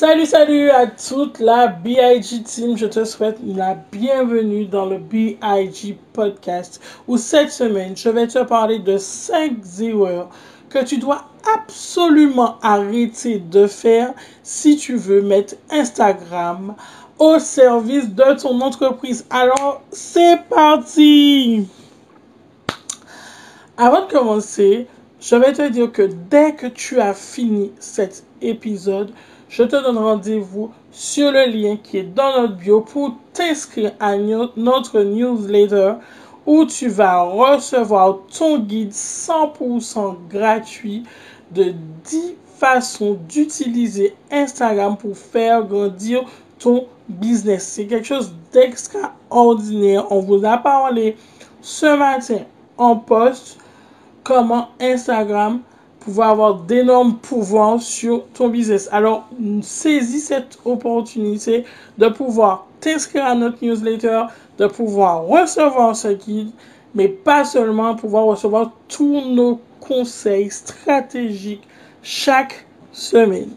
Salut, salut à toute la BIG team. Je te souhaite la bienvenue dans le BIG podcast où cette semaine, je vais te parler de 5 erreurs que tu dois absolument arrêter de faire si tu veux mettre Instagram au service de ton entreprise. Alors, c'est parti! Avant de commencer, je vais te dire que dès que tu as fini cet épisode, je te donne rendez-vous sur le lien qui est dans notre bio pour t'inscrire à notre newsletter où tu vas recevoir ton guide 100% gratuit de 10 façons d'utiliser Instagram pour faire grandir ton business. C'est quelque chose d'extraordinaire. On vous a parlé ce matin en post comment Instagram pouvoir avoir d'énormes pouvoirs sur ton business. Alors, saisis cette opportunité de pouvoir t'inscrire à notre newsletter, de pouvoir recevoir ce guide, mais pas seulement pouvoir recevoir tous nos conseils stratégiques chaque semaine.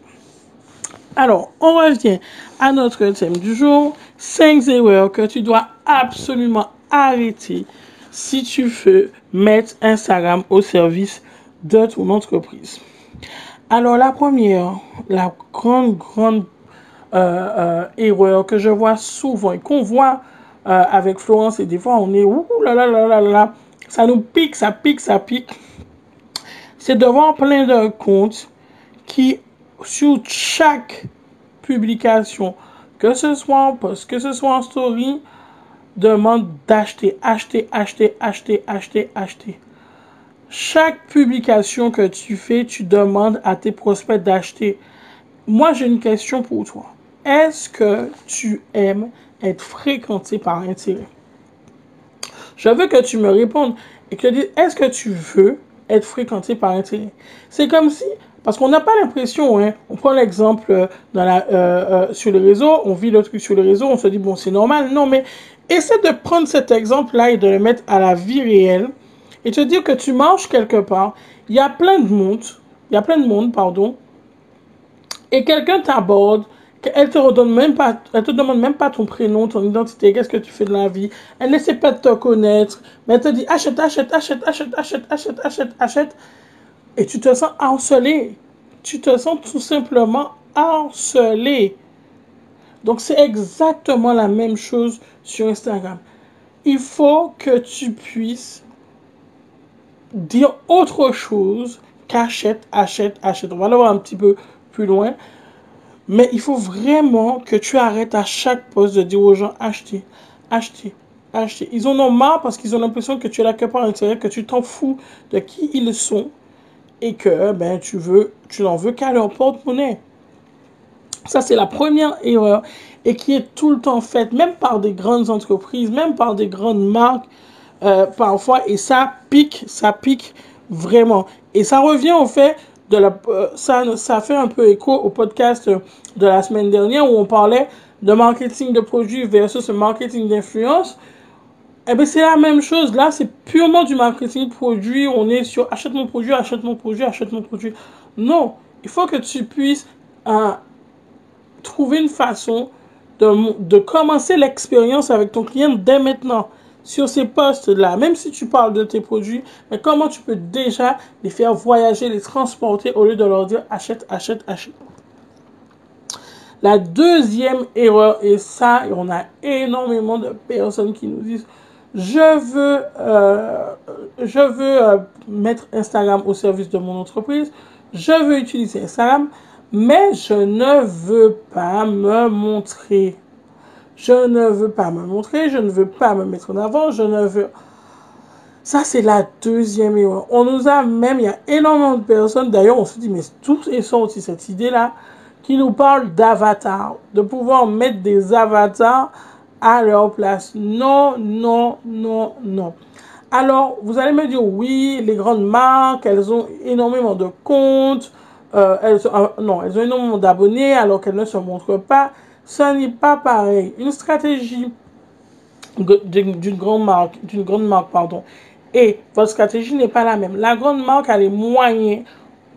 Alors, on revient à notre thème du jour. 5 erreurs que tu dois absolument arrêter si tu veux mettre Instagram au service de ton entreprise. Alors la première, la grande, grande euh, euh, erreur que je vois souvent et qu'on voit euh, avec Florence et des fois on est ouh là là là là là, ça nous pique, ça pique, ça pique. C'est de voir plein de comptes qui sur chaque publication, que ce soit en post, que ce soit en story, demande d'acheter, acheter, acheter, acheter, acheter, acheter. Chaque publication que tu fais, tu demandes à tes prospects d'acheter. Moi, j'ai une question pour toi. Est-ce que tu aimes être fréquenté par intérêt? Je veux que tu me répondes et que tu dises, est-ce que tu veux être fréquenté par intérêt? C'est comme si, parce qu'on n'a pas l'impression, hein, on prend l'exemple euh, dans la, euh, euh, sur le réseau, on vit le truc sur le réseau, on se dit, bon, c'est normal. Non, mais essaie de prendre cet exemple-là et de le mettre à la vie réelle et te dire que tu marches quelque part, il y a plein de monde, il y a plein de monde, pardon, et quelqu'un t'aborde, elle te redonne même pas, elle te demande même pas ton prénom, ton identité, qu'est-ce que tu fais de la vie. Elle n'essaie pas de te connaître, mais elle te dit achète, achète, achète, achète, achète, achète, achète, achète. Et tu te sens harcelé. Tu te sens tout simplement harcelé. Donc c'est exactement la même chose sur Instagram. Il faut que tu puisses dire autre chose qu'achète, achète, achète. On va le voir un petit peu plus loin. Mais il faut vraiment que tu arrêtes à chaque poste de dire aux gens acheter, acheter, acheter. Ils en ont marre parce qu'ils ont l'impression que tu es là que par intérêt, que tu t'en fous de qui ils sont et que ben tu veux, tu n'en veux qu'à leur porte-monnaie. Ça, c'est la première erreur et qui est tout le temps faite, même par des grandes entreprises, même par des grandes marques. Euh, parfois et ça pique, ça pique vraiment. Et ça revient au fait de la, euh, ça, ça fait un peu écho au podcast de la semaine dernière où on parlait de marketing de produits versus marketing d'influence. Eh bien, c'est la même chose. Là, c'est purement du marketing produit. On est sur achète mon produit, achète mon produit, achète mon produit. Non, il faut que tu puisses euh, trouver une façon de, de commencer l'expérience avec ton client dès maintenant sur ces postes-là, même si tu parles de tes produits, mais comment tu peux déjà les faire voyager, les transporter au lieu de leur dire achète, achète, achète? La deuxième erreur, et ça, on a énormément de personnes qui nous disent je veux, euh, je veux euh, mettre Instagram au service de mon entreprise, je veux utiliser Instagram, mais je ne veux pas me montrer. Je ne veux pas me montrer, je ne veux pas me mettre en avant, je ne veux... Ça, c'est la deuxième erreur. On nous a même, il y a énormément de personnes, d'ailleurs, on se dit, mais tous et sont aussi cette idée-là, qui nous parle d'avatars, de pouvoir mettre des avatars à leur place. Non, non, non, non. Alors, vous allez me dire, oui, les grandes marques, elles ont énormément de comptes, euh, elles, euh, non, elles ont énormément d'abonnés alors qu'elles ne se montrent pas. Ce n'est pas pareil. Une stratégie d'une grande marque, d'une grande marque, pardon, et votre stratégie n'est pas la même. La grande marque a les moyens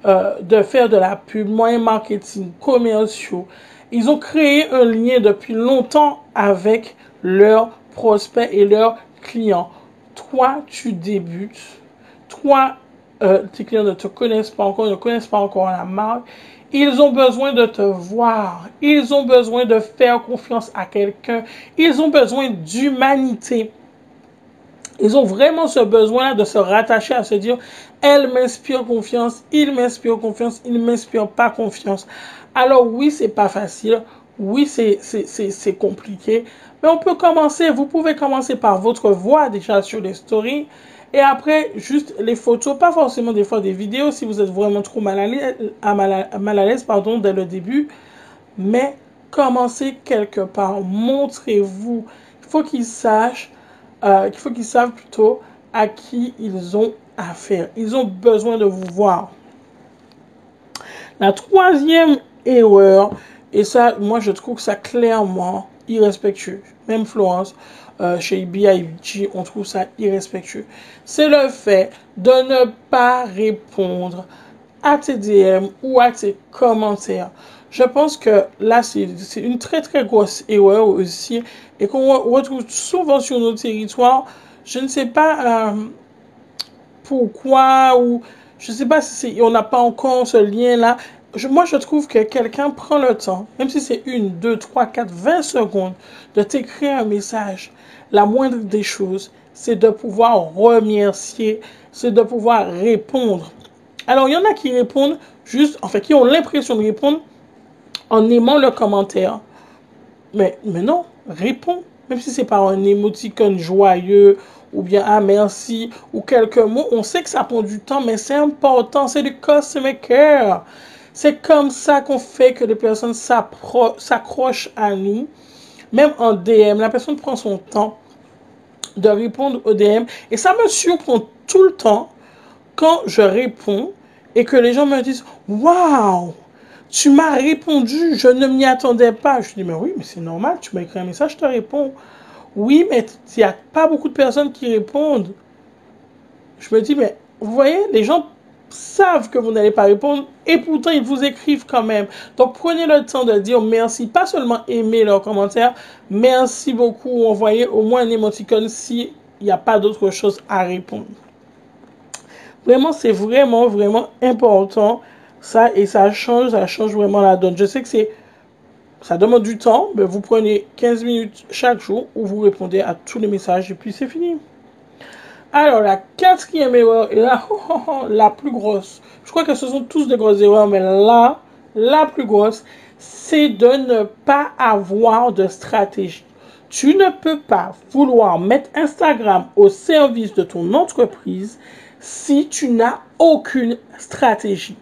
euh, de faire de la pub, moyens marketing, commerciaux. Ils ont créé un lien depuis longtemps avec leurs prospects et leurs clients. Toi, tu débutes. Toi, euh, tes clients ne te connaissent pas encore, ne connaissent pas encore la marque. Ils ont besoin de te voir. Ils ont besoin de faire confiance à quelqu'un. Ils ont besoin d'humanité. Ils ont vraiment ce besoin de se rattacher à se dire, elle m'inspire confiance, il m'inspire confiance, il m'inspire pas confiance. Alors oui, c'est pas facile. Oui, c'est, c'est, compliqué. Mais on peut commencer. Vous pouvez commencer par votre voix déjà sur les stories. Et après, juste les photos, pas forcément des fois des vidéos si vous êtes vraiment trop mal à l'aise, pardon, dès le début. Mais commencez quelque part. Montrez-vous. Il faut qu'ils sachent euh, qu'il faut qu'ils savent plutôt à qui ils ont affaire. Ils ont besoin de vous voir. La troisième erreur, et ça, moi je trouve que ça clairement irrespectueux. Même Florence, euh, chez BIG, on trouve ça irrespectueux. C'est le fait de ne pas répondre à tes DM ou à tes commentaires. Je pense que là, c'est une très très grosse erreur aussi et qu'on retrouve souvent sur nos territoires. Je ne sais pas euh, pourquoi ou je ne sais pas si on n'a pas encore ce lien-là. Moi, je trouve que quelqu'un prend le temps, même si c'est une, deux, trois, quatre, vingt secondes, de t'écrire un message. La moindre des choses, c'est de pouvoir remercier, c'est de pouvoir répondre. Alors, il y en a qui répondent juste, en fait, qui ont l'impression de répondre en aimant le commentaire. Mais, mais non, réponds. Même si c'est par un émoticône joyeux ou bien ah merci ou quelques mots, on sait que ça prend du temps, mais c'est important, c'est du care. C'est comme ça qu'on fait que les personnes s'accrochent à nous. Même en DM, la personne prend son temps de répondre au DM. Et ça me surprend tout le temps quand je réponds et que les gens me disent Waouh, tu m'as répondu, je ne m'y attendais pas. Je dis, mais oui, mais c'est normal, tu m'as écrit un message, je te réponds. Oui, mais il n'y a pas beaucoup de personnes qui répondent. Je me dis, mais vous voyez, les gens savent que vous n'allez pas répondre et pourtant ils vous écrivent quand même. Donc prenez le temps de dire merci, pas seulement aimer leurs commentaires, merci beaucoup, envoyez au moins un émoticône s'il n'y a pas d'autre chose à répondre. Vraiment, c'est vraiment, vraiment important ça, et ça change, ça change vraiment la donne. Je sais que c'est, ça demande du temps, mais vous prenez 15 minutes chaque jour où vous répondez à tous les messages et puis c'est fini. Alors, la quatrième erreur, et la plus grosse, je crois que ce sont tous des grosses erreurs, mais là, la plus grosse, c'est de ne pas avoir de stratégie. Tu ne peux pas vouloir mettre Instagram au service de ton entreprise si tu n'as aucune stratégie.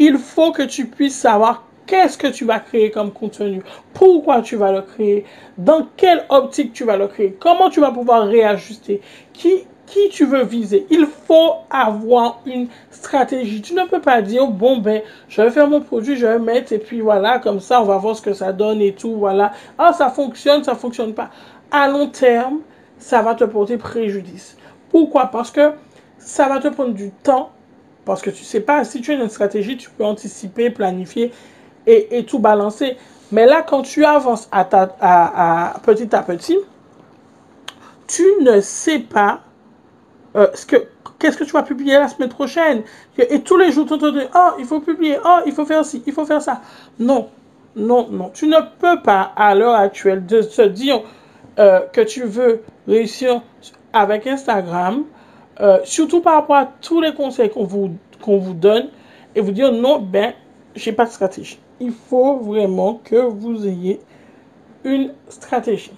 Il faut que tu puisses savoir qu'est-ce que tu vas créer comme contenu, pourquoi tu vas le créer, dans quelle optique tu vas le créer, comment tu vas pouvoir réajuster, qui, qui tu veux viser? Il faut avoir une stratégie. Tu ne peux pas dire, bon, ben, je vais faire mon produit, je vais mettre, et puis voilà, comme ça, on va voir ce que ça donne et tout, voilà. Ah, ça fonctionne, ça fonctionne pas. À long terme, ça va te porter préjudice. Pourquoi? Parce que ça va te prendre du temps parce que tu sais pas, si tu as une stratégie, tu peux anticiper, planifier et, tout balancer. Mais là, quand tu avances à, à, petit à petit, tu ne sais pas euh, ce que qu'est-ce que tu vas publier la semaine prochaine? Et tous les jours, tu te dis, oh, il faut publier, oh, il faut faire ci, il faut faire ça. Non, non, non. Tu ne peux pas, à l'heure actuelle, de se dire euh, que tu veux réussir avec Instagram, euh, surtout par rapport à tous les conseils qu'on vous, qu'on vous donne et vous dire non, ben, j'ai pas de stratégie. Il faut vraiment que vous ayez une stratégie.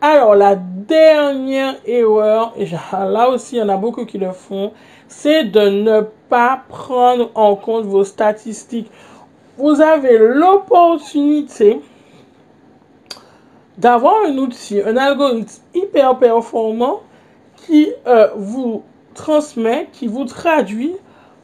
Alors, la dernière erreur, et là aussi, il y en a beaucoup qui le font, c'est de ne pas prendre en compte vos statistiques. vous avez l'opportunité d'avoir un outil, un algorithme hyper performant qui euh, vous transmet, qui vous traduit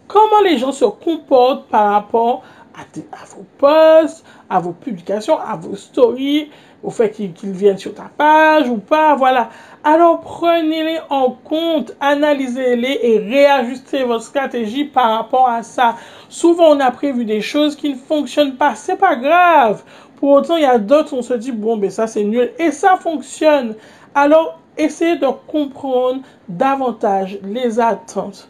comment les gens se comportent par rapport à, vos posts, à vos publications, à vos stories, au fait qu'ils viennent sur ta page ou pas, voilà. Alors prenez-les en compte, analysez-les et réajustez votre stratégie par rapport à ça. Souvent on a prévu des choses qui ne fonctionnent pas, c'est pas grave. Pour autant, il y a d'autres, on se dit, bon, ben ça c'est nul. Et ça fonctionne. Alors, essayez de comprendre davantage les attentes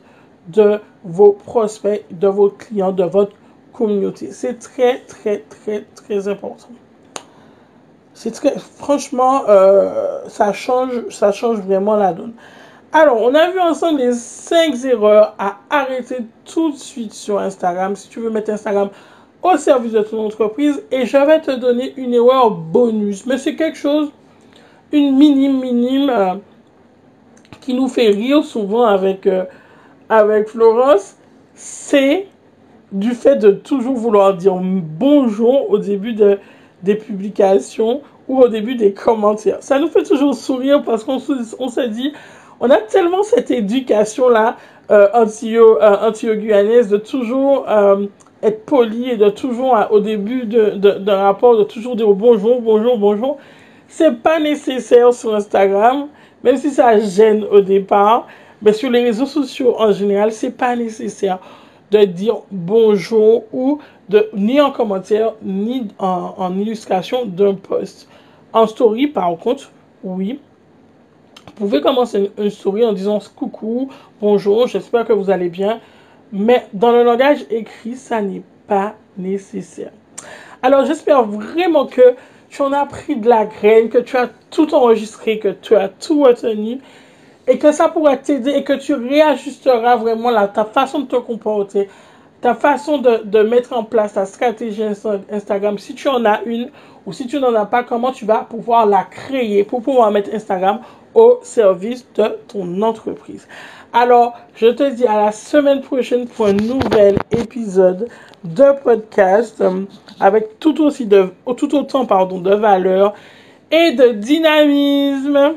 de vos prospects, de vos clients, de votre communauté. C'est très, très, très, très important. C'est très, franchement, euh, ça change, vraiment la donne. Alors, on a vu ensemble les 5 erreurs à arrêter tout de suite sur Instagram. Si tu veux mettre Instagram au service de ton entreprise, et je vais te donner une erreur bonus. Mais c'est quelque chose, une minime, minime, euh, qui nous fait rire souvent euh, avec Florence. C'est du fait de toujours vouloir dire bonjour au début de, des publications ou au début des commentaires. Ça nous fait toujours sourire parce qu'on on se dit, on a tellement cette éducation-là euh, anti-guyanaise euh, de toujours euh, être poli et de toujours, au début d'un rapport, de toujours dire bonjour, bonjour, bonjour. C'est pas nécessaire sur Instagram, même si ça gêne au départ. Mais sur les réseaux sociaux en général, c'est pas nécessaire de dire bonjour ou de, ni en commentaire, ni en, illustration d'un post. En story, par contre, oui. Vous pouvez commencer une, story en disant coucou, bonjour, j'espère que vous allez bien. Mais dans le langage écrit, ça n'est pas nécessaire. Alors, j'espère vraiment que tu en as pris de la graine, que tu as tout enregistré, que tu as tout retenu et que ça pourra t'aider et que tu réajusteras vraiment ta façon de te comporter, ta façon de, de, mettre en place ta stratégie Instagram. Si tu en as une ou si tu n'en as pas, comment tu vas pouvoir la créer pour pouvoir mettre Instagram au service de ton entreprise? Alors, je te dis à la semaine prochaine pour un nouvel épisode de podcast euh, avec tout aussi de, tout autant pardon, de valeur et de dynamisme.